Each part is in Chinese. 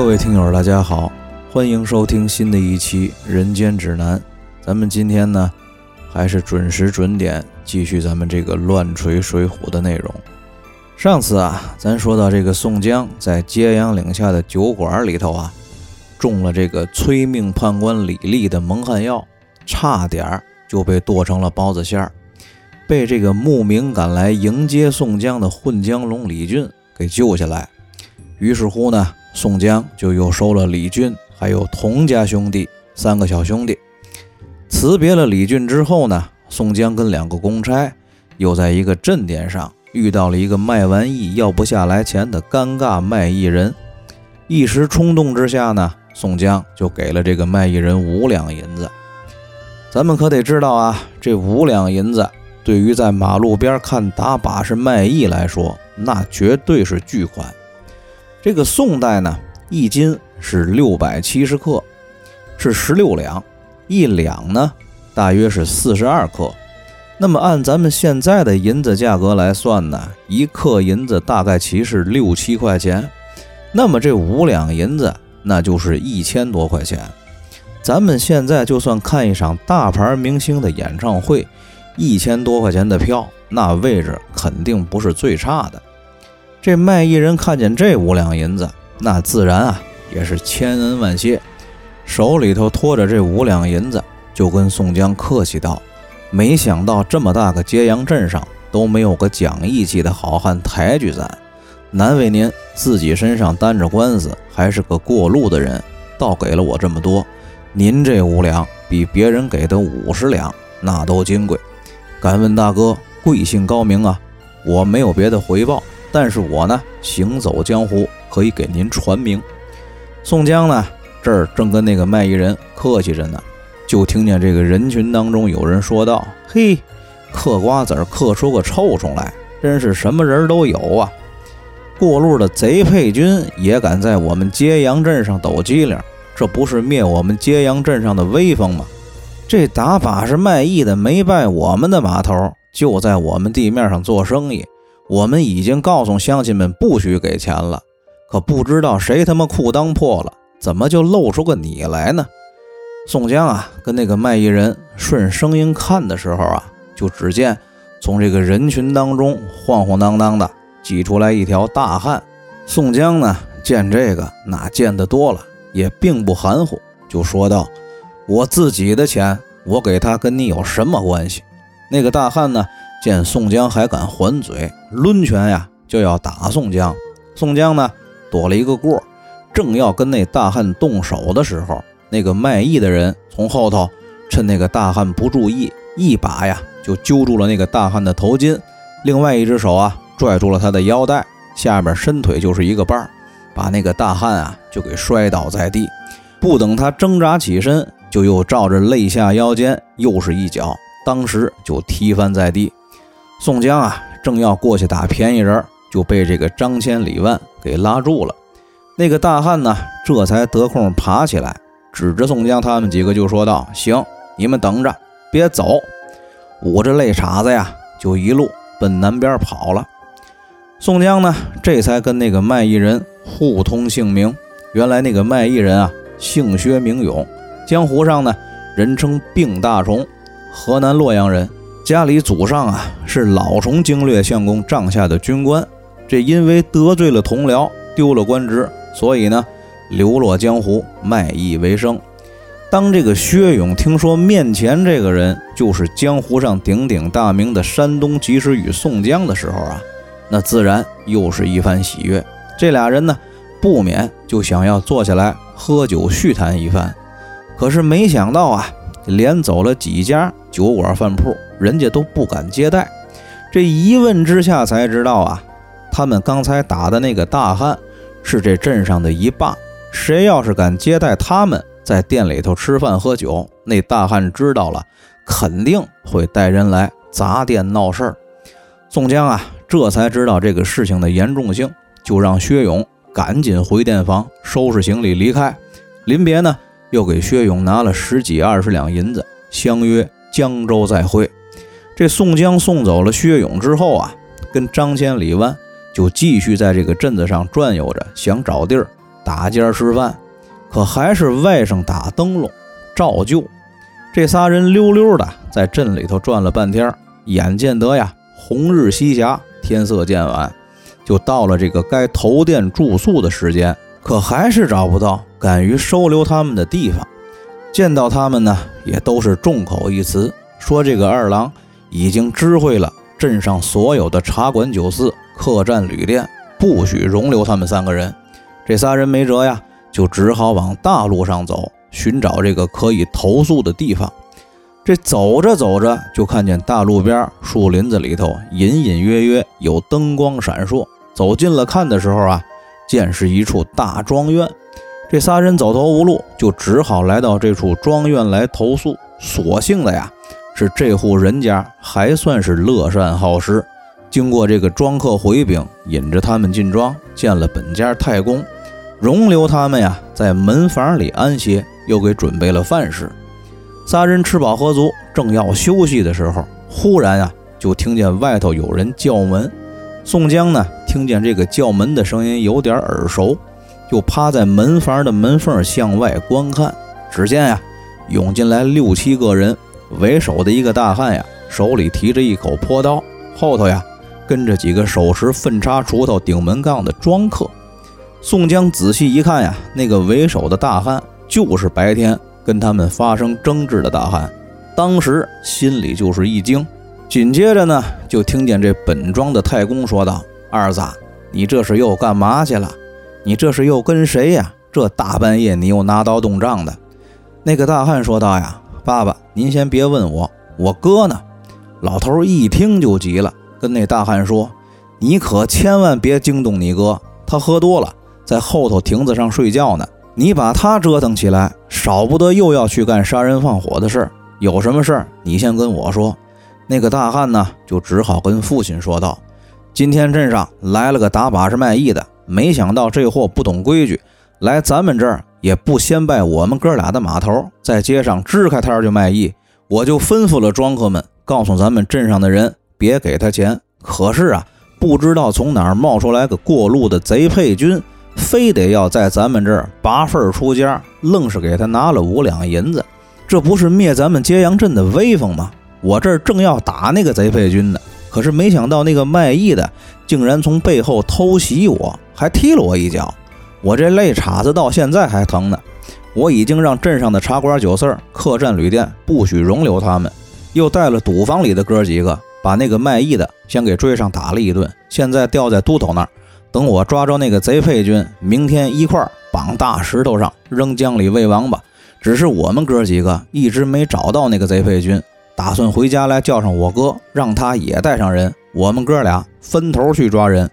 各位听友，大家好，欢迎收听新的一期《人间指南》。咱们今天呢，还是准时准点继续咱们这个乱锤水浒的内容。上次啊，咱说到这个宋江在揭阳岭下的酒馆里头啊，中了这个催命判官李立的蒙汗药，差点就被剁成了包子馅儿，被这个慕名赶来迎接宋江的混江龙李俊给救下来。于是乎呢，宋江就又收了李俊，还有童家兄弟三个小兄弟。辞别了李俊之后呢，宋江跟两个公差又在一个镇店上。遇到了一个卖完艺要不下来钱的尴尬卖艺人，一时冲动之下呢，宋江就给了这个卖艺人五两银子。咱们可得知道啊，这五两银子对于在马路边看打把式卖艺来说，那绝对是巨款。这个宋代呢，一斤是六百七十克，是十六两，一两呢，大约是四十二克。那么按咱们现在的银子价格来算呢，一克银子大概其是六七块钱，那么这五两银子那就是一千多块钱。咱们现在就算看一场大牌明星的演唱会，一千多块钱的票，那位置肯定不是最差的。这卖艺人看见这五两银子，那自然啊也是千恩万谢，手里头托着这五两银子，就跟宋江客气道。没想到这么大个揭阳镇上都没有个讲义气的好汉抬举咱，难为您自己身上担着官司，还是个过路的人，倒给了我这么多。您这五两比别人给的五十两那都金贵。敢问大哥贵姓高明啊？我没有别的回报，但是我呢行走江湖，可以给您传名。宋江呢这儿正跟那个卖艺人客气着呢。就听见这个人群当中有人说道：“嘿，嗑瓜子儿嗑出个臭虫来，真是什么人都有啊！过路的贼配军也敢在我们揭阳镇上抖机灵，这不是灭我们揭阳镇上的威风吗？这打把式卖艺的没拜我们的码头，就在我们地面上做生意。我们已经告诉乡亲们不许给钱了，可不知道谁他妈裤裆破了，怎么就露出个你来呢？”宋江啊，跟那个卖艺人顺声音看的时候啊，就只见从这个人群当中晃晃荡荡的挤出来一条大汉。宋江呢，见这个那见得多了，也并不含糊，就说道：“我自己的钱，我给他跟你有什么关系？”那个大汉呢，见宋江还敢还嘴，抡拳呀就要打宋江。宋江呢，躲了一个过，正要跟那大汉动手的时候。那个卖艺的人从后头趁那个大汉不注意，一把呀就揪住了那个大汉的头巾，另外一只手啊拽住了他的腰带，下边伸腿就是一个绊，把那个大汉啊就给摔倒在地。不等他挣扎起身，就又照着肋下腰间又是一脚，当时就踢翻在地。宋江啊正要过去打便宜人，就被这个张千里万给拉住了。那个大汉呢这才得空爬起来。指着宋江他们几个就说道：“行，你们等着，别走。”捂着泪叉子呀，就一路奔南边跑了。宋江呢，这才跟那个卖艺人互通姓名。原来那个卖艺人啊，姓薛名勇，江湖上呢人称病大虫，河南洛阳人，家里祖上啊是老虫经略相公帐下的军官。这因为得罪了同僚，丢了官职，所以呢。流落江湖，卖艺为生。当这个薛勇听说面前这个人就是江湖上鼎鼎大名的山东及时雨宋江的时候啊，那自然又是一番喜悦。这俩人呢，不免就想要坐下来喝酒叙谈一番。可是没想到啊，连走了几家酒馆饭铺，人家都不敢接待。这一问之下才知道啊，他们刚才打的那个大汉是这镇上的一霸。谁要是敢接待他们在店里头吃饭喝酒，那大汉知道了，肯定会带人来砸店闹事儿。宋江啊，这才知道这个事情的严重性，就让薛勇赶紧回店房收拾行李离开。临别呢，又给薛勇拿了十几二十两银子，相约江州再会。这宋江送走了薛勇之后啊，跟张千里万就继续在这个镇子上转悠着，想找地儿。打尖吃饭，可还是外甥打灯笼照旧。这仨人溜溜的在镇里头转了半天，眼见得呀，红日西霞，天色渐晚，就到了这个该投店住宿的时间，可还是找不到敢于收留他们的地方。见到他们呢，也都是众口一词，说这个二郎已经知会了镇上所有的茶馆酒肆、客栈旅店，不许容留他们三个人。这仨人没辙呀，就只好往大路上走。寻找这个可以投宿的地方，这走着走着，就看见大路边树林子里头隐隐约约有灯光闪烁。走近了看的时候啊，见是一处大庄园。这仨人走投无路，就只好来到这处庄园来投宿。所幸的呀，是这户人家还算是乐善好施。经过这个庄客回禀，引着他们进庄，见了本家太公，容留他们呀在门房里安歇。又给准备了饭食，仨人吃饱喝足，正要休息的时候，忽然呀，就听见外头有人叫门。宋江呢，听见这个叫门的声音有点耳熟，就趴在门房的门缝向外观看。只见呀，涌进来六七个人，为首的一个大汉呀，手里提着一口破刀，后头呀，跟着几个手持粪叉、锄头、顶门杠的庄客。宋江仔细一看呀，那个为首的大汉。就是白天跟他们发生争执的大汉，当时心里就是一惊。紧接着呢，就听见这本庄的太公说道：“二子，你这是又干嘛去了？你这是又跟谁呀？这大半夜你又拿刀动仗的？”那个大汉说道：“呀，爸爸，您先别问我，我哥呢？”老头一听就急了，跟那大汉说：“你可千万别惊动你哥，他喝多了，在后头亭子上睡觉呢。”你把他折腾起来，少不得又要去干杀人放火的事儿。有什么事儿，你先跟我说。那个大汉呢，就只好跟父亲说道：“今天镇上来了个打把式卖艺的，没想到这货不懂规矩，来咱们这儿也不先拜我们哥俩的码头，在街上支开摊儿就卖艺。我就吩咐了庄客们，告诉咱们镇上的人别给他钱。可是啊，不知道从哪儿冒出来个过路的贼配军。”非得要在咱们这儿拔份儿出家，愣是给他拿了五两银子，这不是灭咱们揭阳镇的威风吗？我这儿正要打那个贼配军呢，可是没想到那个卖艺的竟然从背后偷袭我，还踢了我一脚，我这肋叉子到现在还疼呢。我已经让镇上的茶馆酒肆、客栈旅店不许容留他们，又带了赌坊里的哥几个，把那个卖艺的先给追上打了一顿，现在吊在都头那儿。等我抓着那个贼配军，明天一块绑大石头上扔江里喂王八。只是我们哥几个一直没找到那个贼配军，打算回家来叫上我哥，让他也带上人，我们哥俩分头去抓人。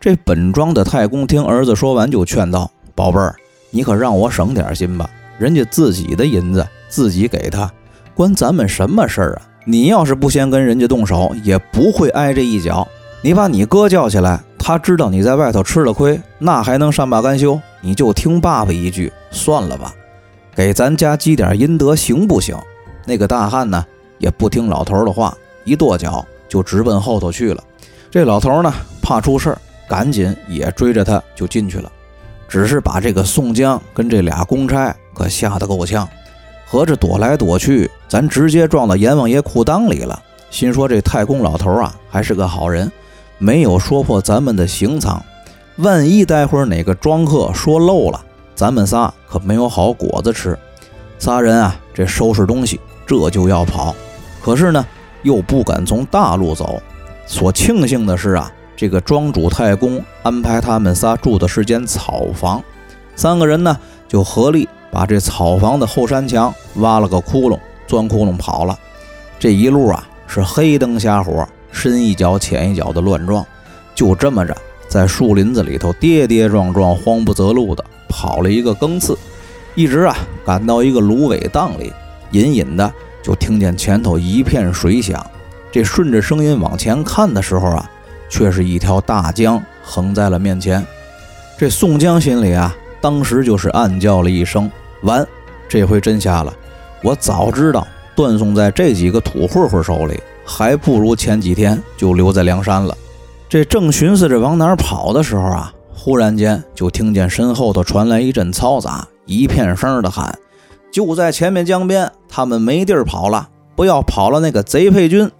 这本庄的太公听儿子说完，就劝道：“宝贝儿，你可让我省点心吧，人家自己的银子自己给他，关咱们什么事儿啊？你要是不先跟人家动手，也不会挨这一脚。你把你哥叫起来。”他知道你在外头吃了亏，那还能善罢甘休？你就听爸爸一句，算了吧，给咱家积点阴德行不行？那个大汉呢，也不听老头的话，一跺脚就直奔后头去了。这老头呢，怕出事儿，赶紧也追着他就进去了。只是把这个宋江跟这俩公差可吓得够呛，合着躲来躲去，咱直接撞到阎王爷裤裆里了。心说这太公老头啊，还是个好人。没有说破咱们的行藏，万一待会儿哪个庄客说漏了，咱们仨可没有好果子吃。仨人啊，这收拾东西，这就要跑。可是呢，又不敢从大路走。所庆幸的是啊，这个庄主太公安排他们仨住的是间草房，三个人呢就合力把这草房的后山墙挖了个窟窿，钻窟窿跑了。这一路啊，是黑灯瞎火。深一脚浅一脚的乱撞，就这么着，在树林子里头跌跌撞撞、慌不择路的跑了一个更次，一直啊赶到一个芦苇荡里，隐隐的就听见前头一片水响。这顺着声音往前看的时候啊，却是一条大江横在了面前。这宋江心里啊，当时就是暗叫了一声：“完，这回真瞎了！我早知道断送在这几个土混混手里。”还不如前几天就留在梁山了。这正寻思着往哪儿跑的时候啊，忽然间就听见身后头传来一阵嘈杂，一片声的喊：“就在前面江边，他们没地儿跑了，不要跑了！那个贼配军！”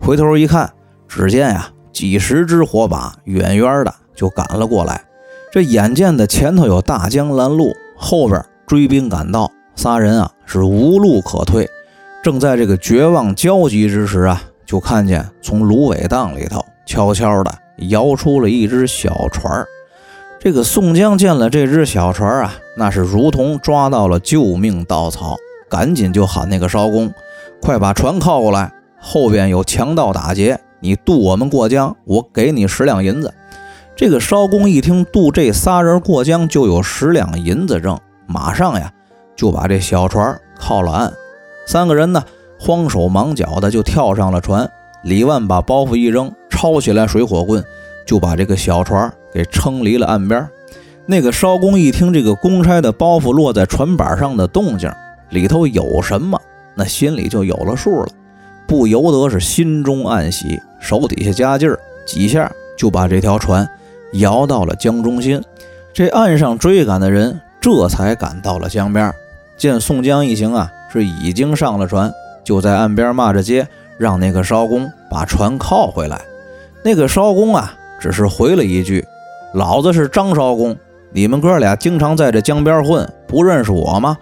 回头一看，只见呀，几十只火把远远的就赶了过来。这眼见的前头有大江拦路，后边追兵赶到，仨人啊是无路可退。正在这个绝望焦急之时啊，就看见从芦苇荡里头悄悄的摇出了一只小船。这个宋江见了这只小船啊，那是如同抓到了救命稻草，赶紧就喊那个艄公，快把船靠过来。后边有强盗打劫，你渡我们过江，我给你十两银子。这个艄公一听渡这仨人过江就有十两银子挣，马上呀就把这小船靠了岸。三个人呢慌手忙脚的就跳上了船。李万把包袱一扔，抄起来水火棍，就把这个小船给撑离了岸边。那个艄公一听这个公差的包袱落在船板上的动静，里头有什么，那心里就有了数了。不由得是心中暗喜，手底下加劲儿，几下就把这条船摇到了江中心。这岸上追赶的人这才赶到了江边，见宋江一行啊是已经上了船，就在岸边骂着街，让那个艄公把船靠回来。那个艄公啊只是回了一句：“老子是张艄公，你们哥俩经常在这江边混，不认识我吗？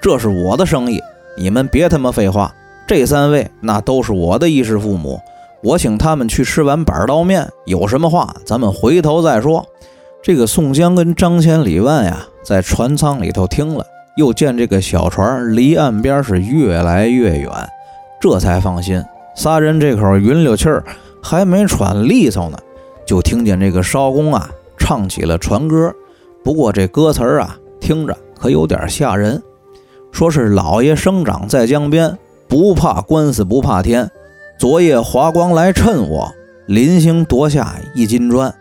这是我的生意，你们别他妈废话。”这三位那都是我的衣食父母，我请他们去吃碗板刀面。有什么话，咱们回头再说。这个宋江跟张千里万呀，在船舱里头听了，又见这个小船离岸边是越来越远，这才放心。仨人这口云溜气儿还没喘利索呢，就听见这个艄公啊唱起了船歌。不过这歌词儿啊，听着可有点吓人，说是老爷生长在江边。不怕官司不怕天，昨夜华光来趁我，临行夺下一金砖。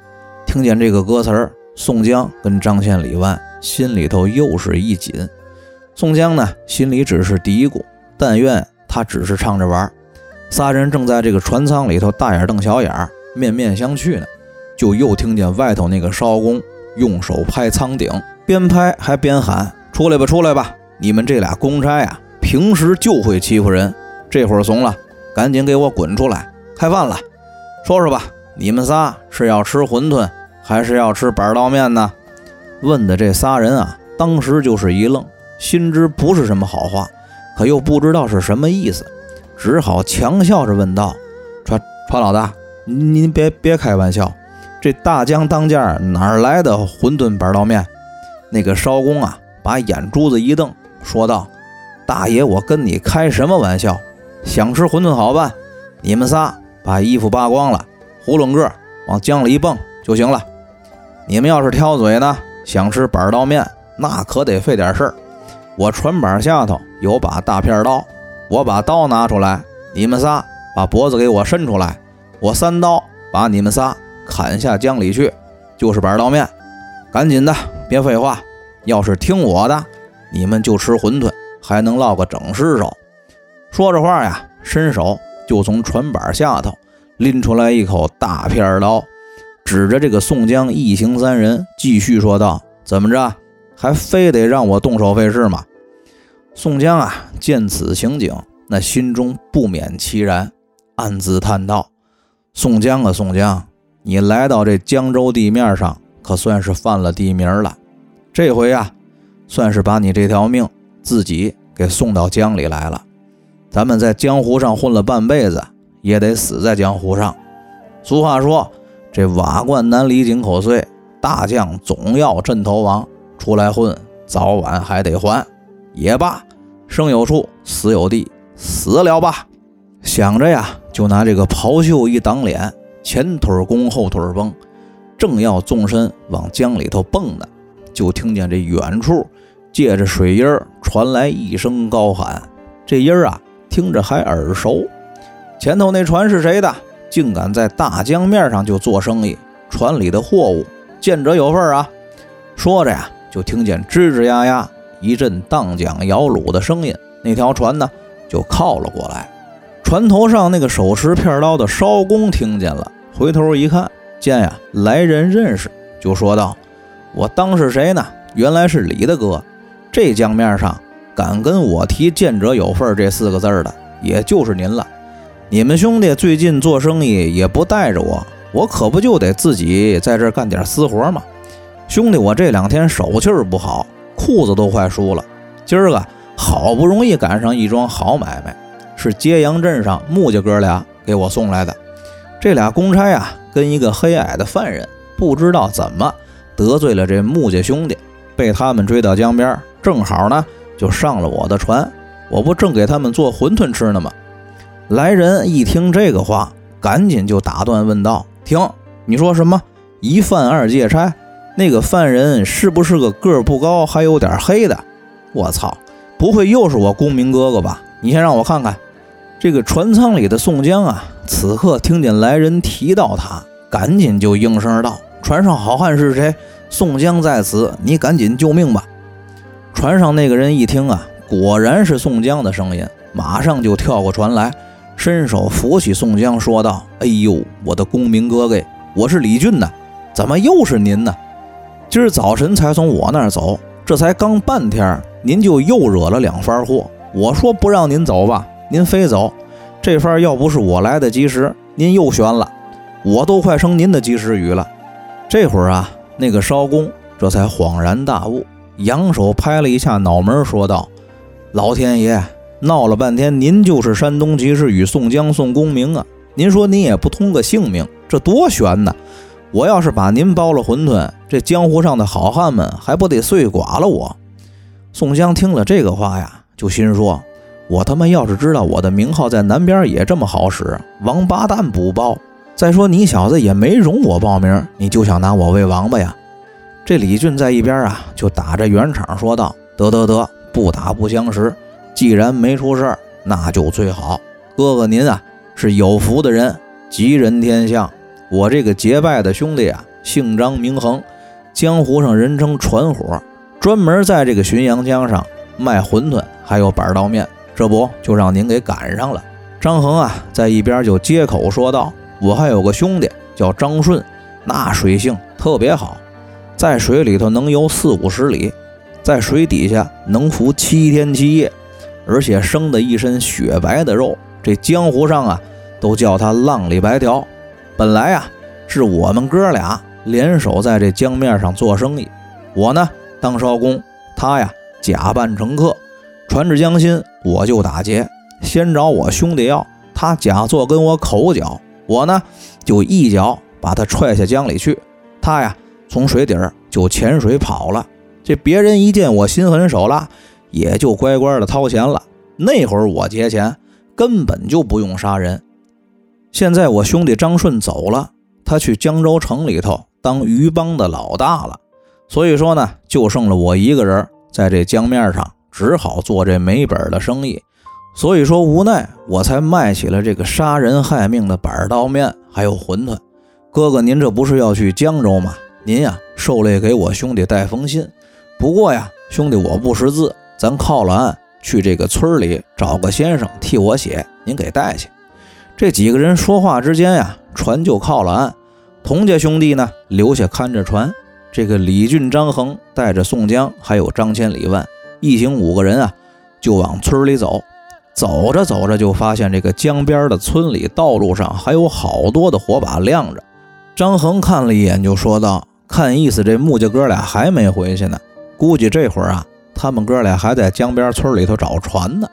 听见这个歌词儿，宋江跟张千李万心里头又是一紧。宋江呢，心里只是嘀咕：但愿他只是唱着玩。仨人正在这个船舱里头大眼瞪小眼，面面相觑呢，就又听见外头那个艄公用手拍舱顶，边拍还边喊：“出来吧，出来吧！你们这俩公差呀！”平时就会欺负人，这会儿怂了，赶紧给我滚出来开饭了！说说吧，你们仨是要吃馄饨还是要吃板刀面呢？问的这仨人啊，当时就是一愣，心知不是什么好话，可又不知道是什么意思，只好强笑着问道：“船船老大，您别别开玩笑，这大江当间哪来的馄饨板刀面？”那个艄公啊，把眼珠子一瞪，说道。大爷，我跟你开什么玩笑？想吃馄饨好办，你们仨把衣服扒光了，囫囵个往江里一蹦就行了。你们要是挑嘴呢，想吃板刀面，那可得费点事儿。我船板下头有把大片刀，我把刀拿出来，你们仨把脖子给我伸出来，我三刀把你们仨砍下江里去，就是板刀面。赶紧的，别废话。要是听我的，你们就吃馄饨。还能落个整尸首。说着话呀，伸手就从船板下头拎出来一口大片刀，指着这个宋江一行三人，继续说道：“怎么着，还非得让我动手费事吗？”宋江啊，见此情景，那心中不免凄然，暗自叹道：“宋江啊，宋江，你来到这江州地面上，可算是犯了地名了。这回呀，算是把你这条命。”自己给送到江里来了，咱们在江湖上混了半辈子，也得死在江湖上。俗话说：“这瓦罐难离井口碎，大将总要阵头亡。出来混，早晚还得还。也罢，生有处，死有地，死了吧。”想着呀，就拿这个袍袖一挡脸，前腿弓，后腿绷，正要纵身往江里头蹦呢，就听见这远处。借着水音儿传来一声高喊，这音儿啊听着还耳熟。前头那船是谁的？竟敢在大江面上就做生意？船里的货物，见者有份啊！说着呀，就听见吱吱呀呀一阵荡桨摇橹的声音，那条船呢就靠了过来。船头上那个手持片刀的艄公听见了，回头一看，见呀来人认识，就说道：“我当是谁呢？原来是李大哥。这江面上敢跟我提见者有份这四个字的，也就是您了。你们兄弟最近做生意也不带着我，我可不就得自己在这干点私活吗？兄弟，我这两天手气儿不好，裤子都快输了。今儿个好不容易赶上一桩好买卖，是揭阳镇上木家哥俩给我送来的。这俩公差啊，跟一个黑矮的犯人，不知道怎么得罪了这木家兄弟，被他们追到江边。正好呢，就上了我的船，我不正给他们做馄饨吃呢吗？来人一听这个话，赶紧就打断问道：“停！你说什么？一犯二借差？那个犯人是不是个个儿不高，还有点黑的？我操！不会又是我公明哥哥吧？你先让我看看。”这个船舱里的宋江啊，此刻听见来人提到他，赶紧就应声道：“船上好汉是谁？宋江在此，你赶紧救命吧！”船上那个人一听啊，果然是宋江的声音，马上就跳过船来，伸手扶起宋江，说道：“哎呦，我的公明哥哥，我是李俊呐，怎么又是您呢？今儿早晨才从我那儿走，这才刚半天，您就又惹了两番祸。我说不让您走吧，您非走。这番要不是我来的及时，您又悬了，我都快成您的及时雨了。这会儿啊，那个艄公这才恍然大悟。”扬手拍了一下脑门，说道：“老天爷，闹了半天，您就是山东骑士与宋江宋公明啊！您说您也不通个性命，这多悬呐！我要是把您包了馄饨，这江湖上的好汉们还不得碎剐了我？”宋江听了这个话呀，就心说：“我他妈要是知道我的名号在南边也这么好使，王八蛋不报！再说你小子也没容我报名，你就想拿我喂王八呀？”这李俊在一边啊，就打着圆场说道：“得得得，不打不相识。既然没出事儿，那就最好。哥哥您啊，是有福的人，吉人天相。我这个结拜的兄弟啊，姓张名恒，江湖上人称船火，专门在这个浔阳江上卖馄饨，还有板刀面。这不就让您给赶上了？”张恒啊，在一边就接口说道：“我还有个兄弟叫张顺，那水性特别好。”在水里头能游四五十里，在水底下能浮七天七夜，而且生的一身雪白的肉，这江湖上啊都叫他浪里白条。本来啊是我们哥俩联手在这江面上做生意，我呢当艄公，他呀假扮乘客，船至江心我就打劫，先找我兄弟要，他假作跟我口角，我呢就一脚把他踹下江里去，他呀。从水底儿就潜水跑了，这别人一见我心狠手辣，也就乖乖的掏钱了。那会儿我劫钱根本就不用杀人。现在我兄弟张顺走了，他去江州城里头当鱼帮的老大了。所以说呢，就剩了我一个人在这江面上，只好做这没本的生意。所以说无奈我才卖起了这个杀人害命的板刀面还有馄饨。哥哥，您这不是要去江州吗？您呀，受累给我兄弟带封信。不过呀，兄弟我不识字，咱靠了岸，去这个村里找个先生替我写，您给带去。这几个人说话之间呀，船就靠了岸。童家兄弟呢，留下看着船。这个李俊、张衡带着宋江，还有张千、李万，一行五个人啊，就往村里走。走着走着，就发现这个江边的村里道路上还有好多的火把亮着。张衡看了一眼，就说道。看意思，这木家哥俩还没回去呢。估计这会儿啊，他们哥俩还在江边村里头找船呢。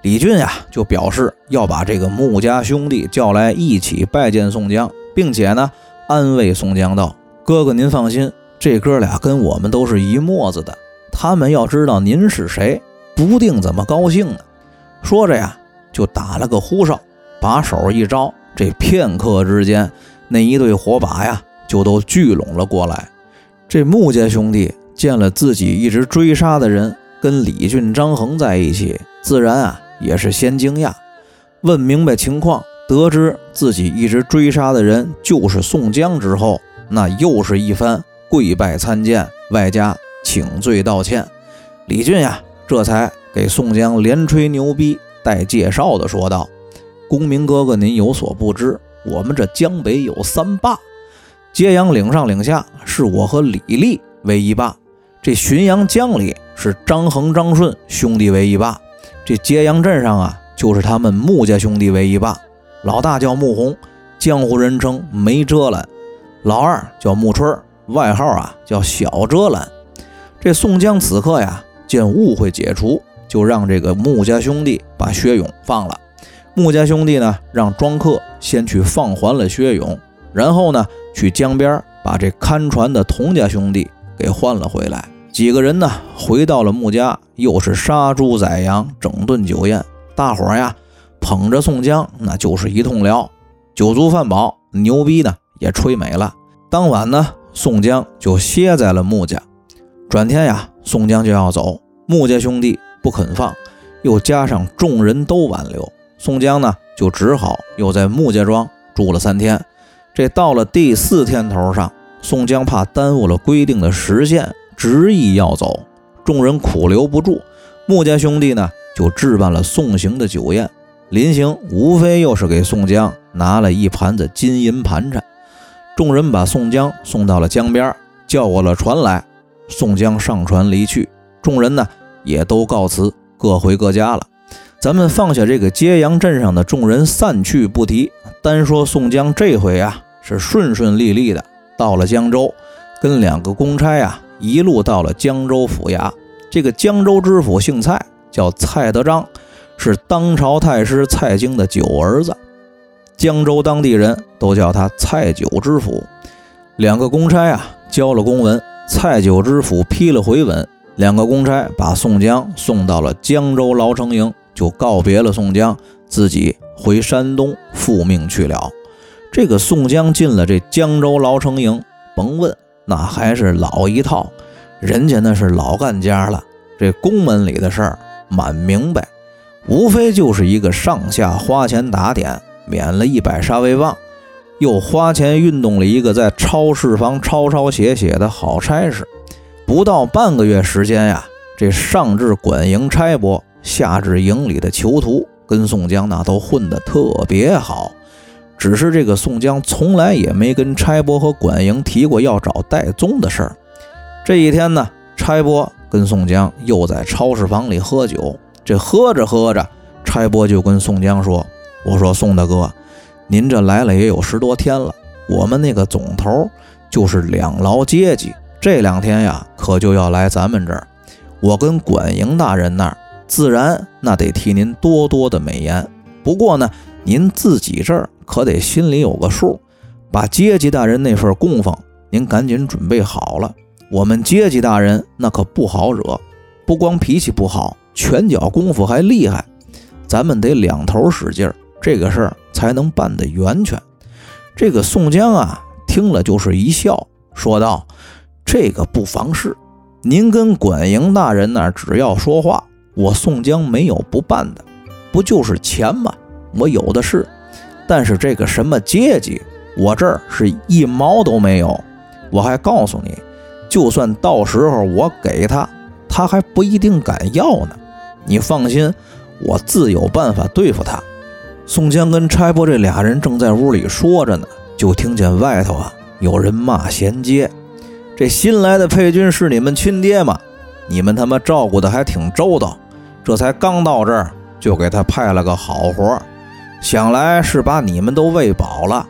李俊呀，就表示要把这个穆家兄弟叫来一起拜见宋江，并且呢，安慰宋江道：“哥哥您放心，这哥俩跟我们都是一墨子的。他们要知道您是谁，不定怎么高兴呢。”说着呀，就打了个呼哨，把手一招，这片刻之间，那一对火把呀。就都聚拢了过来。这穆家兄弟见了自己一直追杀的人跟李俊、张衡在一起，自然啊也是先惊讶。问明白情况，得知自己一直追杀的人就是宋江之后，那又是一番跪拜参见，外加请罪道歉。李俊呀，这才给宋江连吹牛逼带介绍的说道：“公明哥哥，您有所不知，我们这江北有三霸。”揭阳岭上岭下是我和李立为一霸。这浔阳江里是张衡、张顺兄弟为一霸，这揭阳镇上啊，就是他们穆家兄弟为一霸。老大叫穆弘，江湖人称梅遮拦；老二叫穆春，外号啊叫小遮拦。这宋江此刻呀，见误会解除，就让这个穆家兄弟把薛勇放了。穆家兄弟呢，让庄客先去放还了薛勇，然后呢，去江边把这看船的童家兄弟给换了回来。几个人呢，回到了穆家，又是杀猪宰羊，整顿酒宴。大伙呀，捧着宋江，那就是一通聊。酒足饭饱，牛逼呢也吹没了。当晚呢，宋江就歇在了穆家。转天呀，宋江就要走，穆家兄弟不肯放，又加上众人都挽留，宋江呢就只好又在穆家庄住了三天。这到了第四天头上，宋江怕耽误了规定的时限。执意要走，众人苦留不住。穆家兄弟呢，就置办了送行的酒宴。临行，无非又是给宋江拿了一盘子金银盘缠。众人把宋江送到了江边，叫过了船来。宋江上船离去，众人呢也都告辞，各回各家了。咱们放下这个揭阳镇上的众人散去不提，单说宋江这回啊，是顺顺利利的到了江州，跟两个公差啊。一路到了江州府衙，这个江州知府姓蔡，叫蔡德章，是当朝太师蔡京的九儿子。江州当地人都叫他蔡九知府。两个公差啊，交了公文，蔡九知府批了回文，两个公差把宋江送到了江州牢城营，就告别了宋江，自己回山东复命去了。这个宋江进了这江州牢城营，甭问。那还是老一套，人家那是老干家了。这宫门里的事儿满明白，无非就是一个上下花钱打点，免了一百杀威棒，又花钱运动了一个在超市房抄抄写写的好差事。不到半个月时间呀，这上至管营差拨，下至营里的囚徒，跟宋江那都混得特别好。只是这个宋江从来也没跟差拨和管营提过要找戴宗的事儿。这一天呢，差拨跟宋江又在超市房里喝酒。这喝着喝着，差拨就跟宋江说：“我说宋大哥，您这来了也有十多天了，我们那个总头就是两牢阶级，这两天呀，可就要来咱们这儿。我跟管营大人那儿，自然那得替您多多的美言。不过呢，您自己这儿。”可得心里有个数，把阶级大人那份供奉，您赶紧准备好了。我们阶级大人那可不好惹，不光脾气不好，拳脚功夫还厉害。咱们得两头使劲儿，这个事儿才能办得圆全。这个宋江啊，听了就是一笑，说道：“这个不妨事，您跟管营大人那儿只要说话，我宋江没有不办的。不就是钱吗？我有的是。”但是这个什么阶级，我这儿是一毛都没有。我还告诉你，就算到时候我给他，他还不一定敢要呢。你放心，我自有办法对付他。宋江跟差拨这俩人正在屋里说着呢，就听见外头啊有人骂衔接：“这新来的配军是你们亲爹吗？你们他妈照顾的还挺周到，这才刚到这儿就给他派了个好活。”想来是把你们都喂饱了，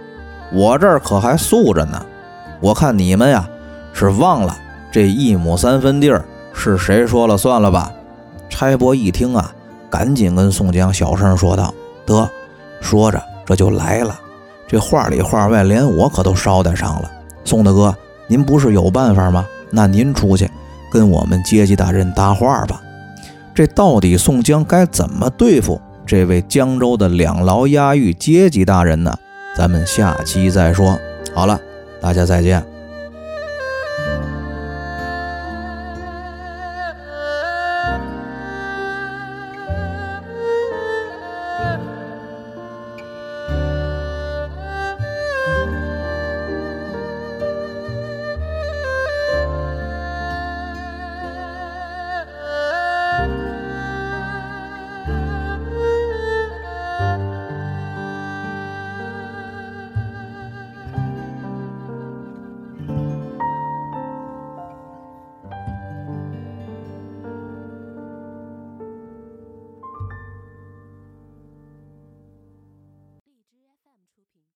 我这儿可还素着呢。我看你们呀，是忘了这一亩三分地儿是谁说了算了吧？差拨一听啊，赶紧跟宋江小声说道：“得。”说着这就来了。这话里话外，连我可都捎带上了。宋大哥，您不是有办法吗？那您出去跟我们阶级大人搭话吧。这到底宋江该怎么对付？这位江州的两牢押狱阶级大人呢？咱们下期再说。好了，大家再见。